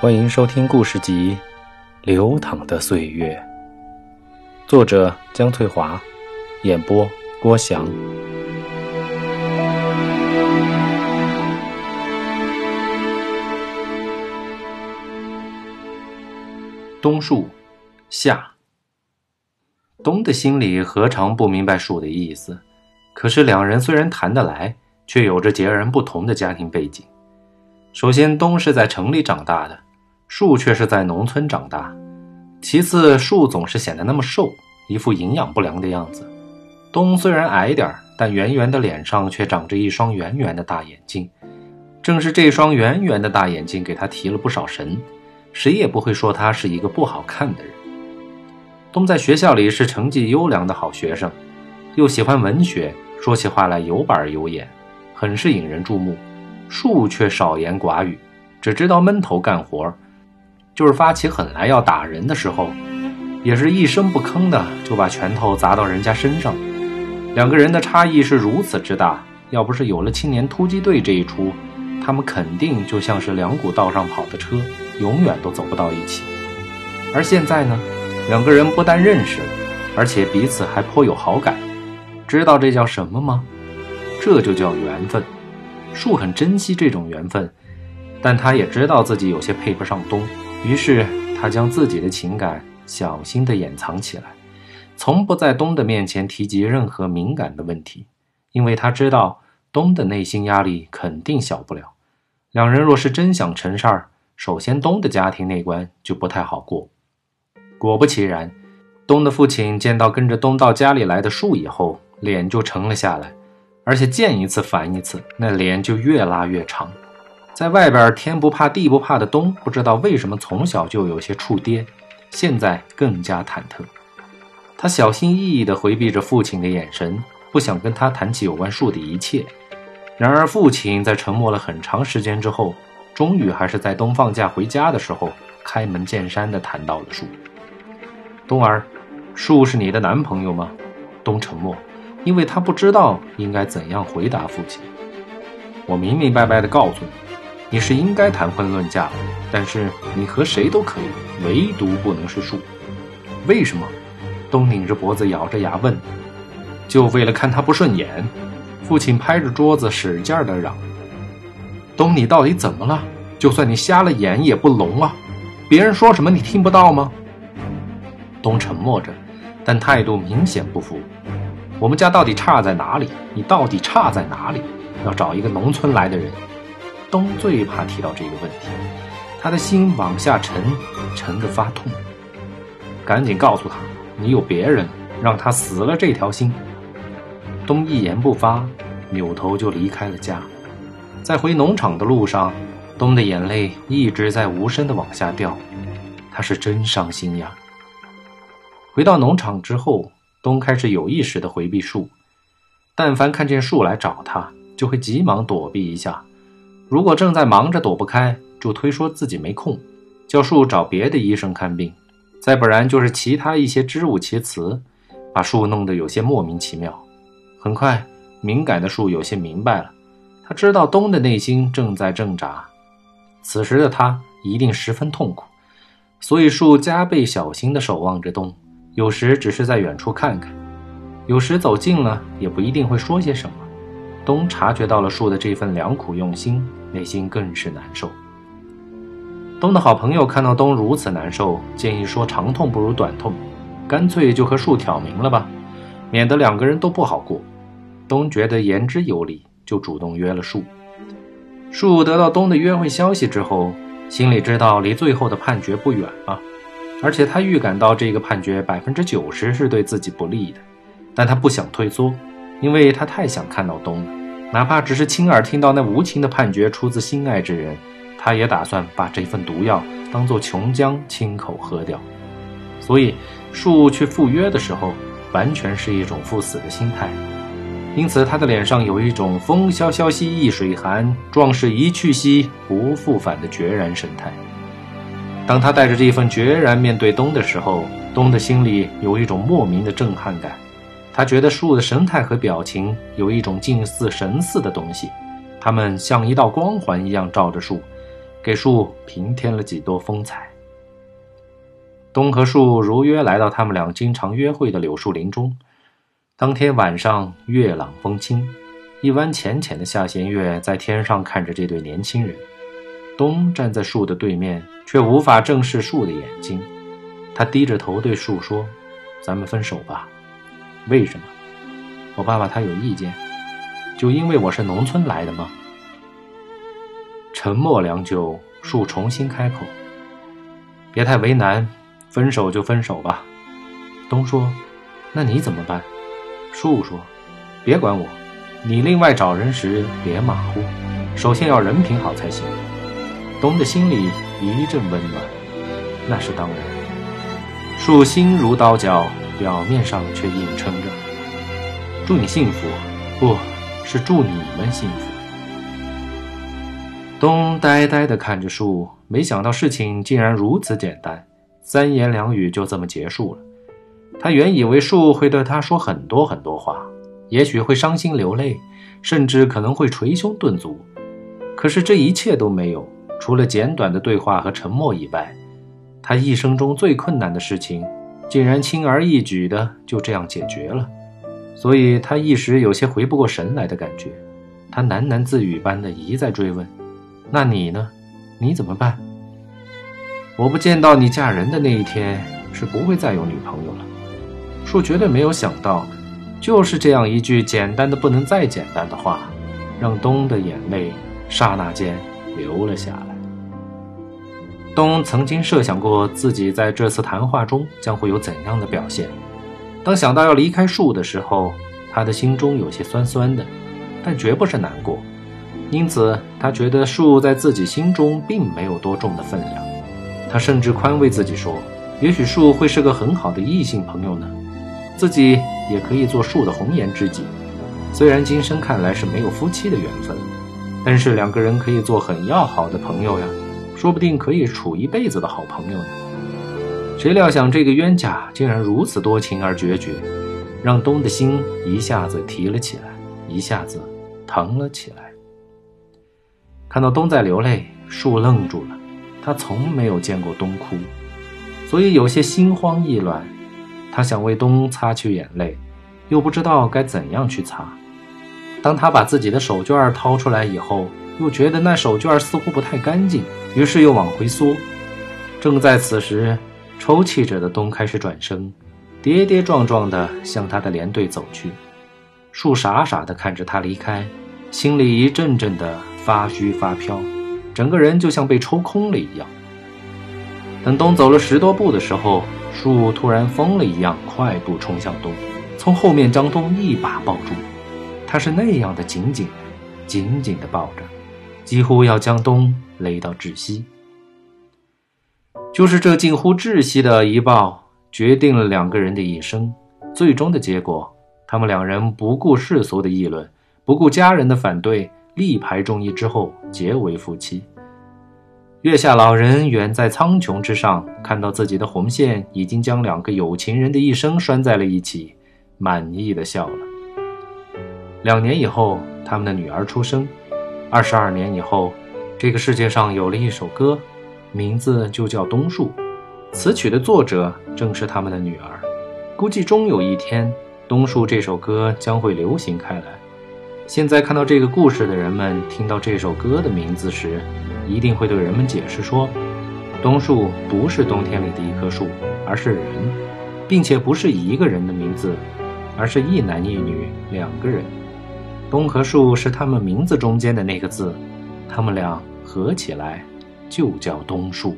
欢迎收听故事集《流淌的岁月》，作者江翠华，演播郭翔。冬树夏，冬的心里何尝不明白树的意思？可是两人虽然谈得来，却有着截然不同的家庭背景。首先，冬是在城里长大的，树却是在农村长大。其次，树总是显得那么瘦，一副营养不良的样子。冬虽然矮点儿但圆圆的脸上却长着一双圆圆的大眼睛。正是这双圆圆的大眼睛给他提了不少神，谁也不会说他是一个不好看的人。冬在学校里是成绩优良的好学生，又喜欢文学，说起话来有板有眼，很是引人注目。树却少言寡语，只知道闷头干活儿就是发起狠来要打人的时候，也是一声不吭的就把拳头砸到人家身上。两个人的差异是如此之大，要不是有了青年突击队这一出，他们肯定就像是两股道上跑的车，永远都走不到一起。而现在呢，两个人不但认识，而且彼此还颇有好感。知道这叫什么吗？这就叫缘分。树很珍惜这种缘分，但他也知道自己有些配不上冬，于是他将自己的情感小心地掩藏起来，从不在冬的面前提及任何敏感的问题，因为他知道冬的内心压力肯定小不了。两人若是真想成事儿，首先冬的家庭那关就不太好过。果不其然，冬的父亲见到跟着冬到家里来的树以后，脸就沉了下来。而且见一次烦一次，那脸就越拉越长。在外边天不怕地不怕的冬，不知道为什么从小就有些怵爹，现在更加忐忑。他小心翼翼地回避着父亲的眼神，不想跟他谈起有关树的一切。然而父亲在沉默了很长时间之后，终于还是在冬放假回家的时候开门见山地谈到了树。冬儿，树是你的男朋友吗？冬沉默。因为他不知道应该怎样回答父亲。我明明白白地告诉你，你是应该谈婚论嫁，但是你和谁都可以，唯独不能是树。为什么？东拧着脖子，咬着牙问。就为了看他不顺眼？父亲拍着桌子，使劲的嚷：“东，你到底怎么了？就算你瞎了眼也不聋啊！别人说什么你听不到吗？”东沉默着，但态度明显不服。我们家到底差在哪里？你到底差在哪里？要找一个农村来的人。东最怕提到这个问题，他的心往下沉，沉得发痛。赶紧告诉他，你有别人，让他死了这条心。东一言不发，扭头就离开了家。在回农场的路上，东的眼泪一直在无声的往下掉，他是真伤心呀。回到农场之后。东开始有意识的回避树，但凡看见树来找他，就会急忙躲避一下。如果正在忙着躲不开，就推说自己没空，叫树找别的医生看病；再不然就是其他一些支吾其词，把树弄得有些莫名其妙。很快，敏感的树有些明白了，他知道东的内心正在挣扎，此时的他一定十分痛苦，所以树加倍小心地守望着东。有时只是在远处看看，有时走近了也不一定会说些什么。东察觉到了树的这份良苦用心，内心更是难受。东的好朋友看到东如此难受，建议说：“长痛不如短痛，干脆就和树挑明了吧，免得两个人都不好过。”东觉得言之有理，就主动约了树。树得到东的约会消息之后，心里知道离最后的判决不远了。而且他预感到这个判决百分之九十是对自己不利的，但他不想退缩，因为他太想看到东了。哪怕只是亲耳听到那无情的判决出自心爱之人，他也打算把这份毒药当做琼浆亲口喝掉。所以，树去赴约的时候，完全是一种赴死的心态。因此，他的脸上有一种“风萧萧兮易水寒，壮士一去兮不复返”的决然神态。当他带着这份决然面对冬的时候，冬的心里有一种莫名的震撼感。他觉得树的神态和表情有一种近似神似的东西，它们像一道光环一样照着树，给树平添了几多风采。冬和树如约来到他们俩经常约会的柳树林中。当天晚上，月朗风清，一弯浅浅的下弦月在天上看着这对年轻人。冬站在树的对面，却无法正视树的眼睛。他低着头对树说：“咱们分手吧。”为什么？我爸爸他有意见，就因为我是农村来的吗？沉默良久，树重新开口：“别太为难，分手就分手吧。”东说：“那你怎么办？”树说：“别管我，你另外找人时别马虎，首先要人品好才行。”东的心里一阵温暖，那是当然。树心如刀绞，表面上却硬撑着：“祝你幸福，不是祝你们幸福。”冬呆呆地看着树，没想到事情竟然如此简单，三言两语就这么结束了。他原以为树会对他说很多很多话，也许会伤心流泪，甚至可能会捶胸顿足。可是这一切都没有，除了简短的对话和沉默以外，他一生中最困难的事情，竟然轻而易举的就这样解决了。所以他一时有些回不过神来的感觉。他喃喃自语般的一再追问。那你呢？你怎么办？我不见到你嫁人的那一天，是不会再有女朋友了。树绝对没有想到，就是这样一句简单的不能再简单的话，让冬的眼泪刹那间流了下来。东曾经设想过自己在这次谈话中将会有怎样的表现。当想到要离开树的时候，他的心中有些酸酸的，但绝不是难过。因此，他觉得树在自己心中并没有多重的分量。他甚至宽慰自己说：“也许树会是个很好的异性朋友呢，自己也可以做树的红颜知己。虽然今生看来是没有夫妻的缘分，但是两个人可以做很要好的朋友呀，说不定可以处一辈子的好朋友呢。”谁料想这个冤家竟然如此多情而决绝，让冬的心一下子提了起来，一下子疼了起来。看到冬在流泪，树愣住了。他从没有见过冬哭，所以有些心慌意乱。他想为冬擦去眼泪，又不知道该怎样去擦。当他把自己的手绢掏出来以后，又觉得那手绢似乎不太干净，于是又往回缩。正在此时，抽泣着的冬开始转身，跌跌撞撞地向他的连队走去。树傻傻地看着他离开，心里一阵阵的。发虚发飘，整个人就像被抽空了一样。等冬走了十多步的时候，树突然疯了一样快步冲向冬，从后面将冬一把抱住。他是那样的紧紧、紧紧的抱着，几乎要将冬勒到窒息。就是这近乎窒息的一抱，决定了两个人的一生。最终的结果，他们两人不顾世俗的议论，不顾家人的反对。力排众议之后结为夫妻。月下老人远在苍穹之上，看到自己的红线已经将两个有情人的一生拴在了一起，满意的笑了。两年以后，他们的女儿出生。二十二年以后，这个世界上有了一首歌，名字就叫《冬树》，词曲的作者正是他们的女儿。估计终有一天，《冬树》这首歌将会流行开来。现在看到这个故事的人们，听到这首歌的名字时，一定会对人们解释说：冬树不是冬天里的一棵树，而是人，并且不是一个人的名字，而是一男一女两个人。东和树是他们名字中间的那个字，他们俩合起来就叫东树。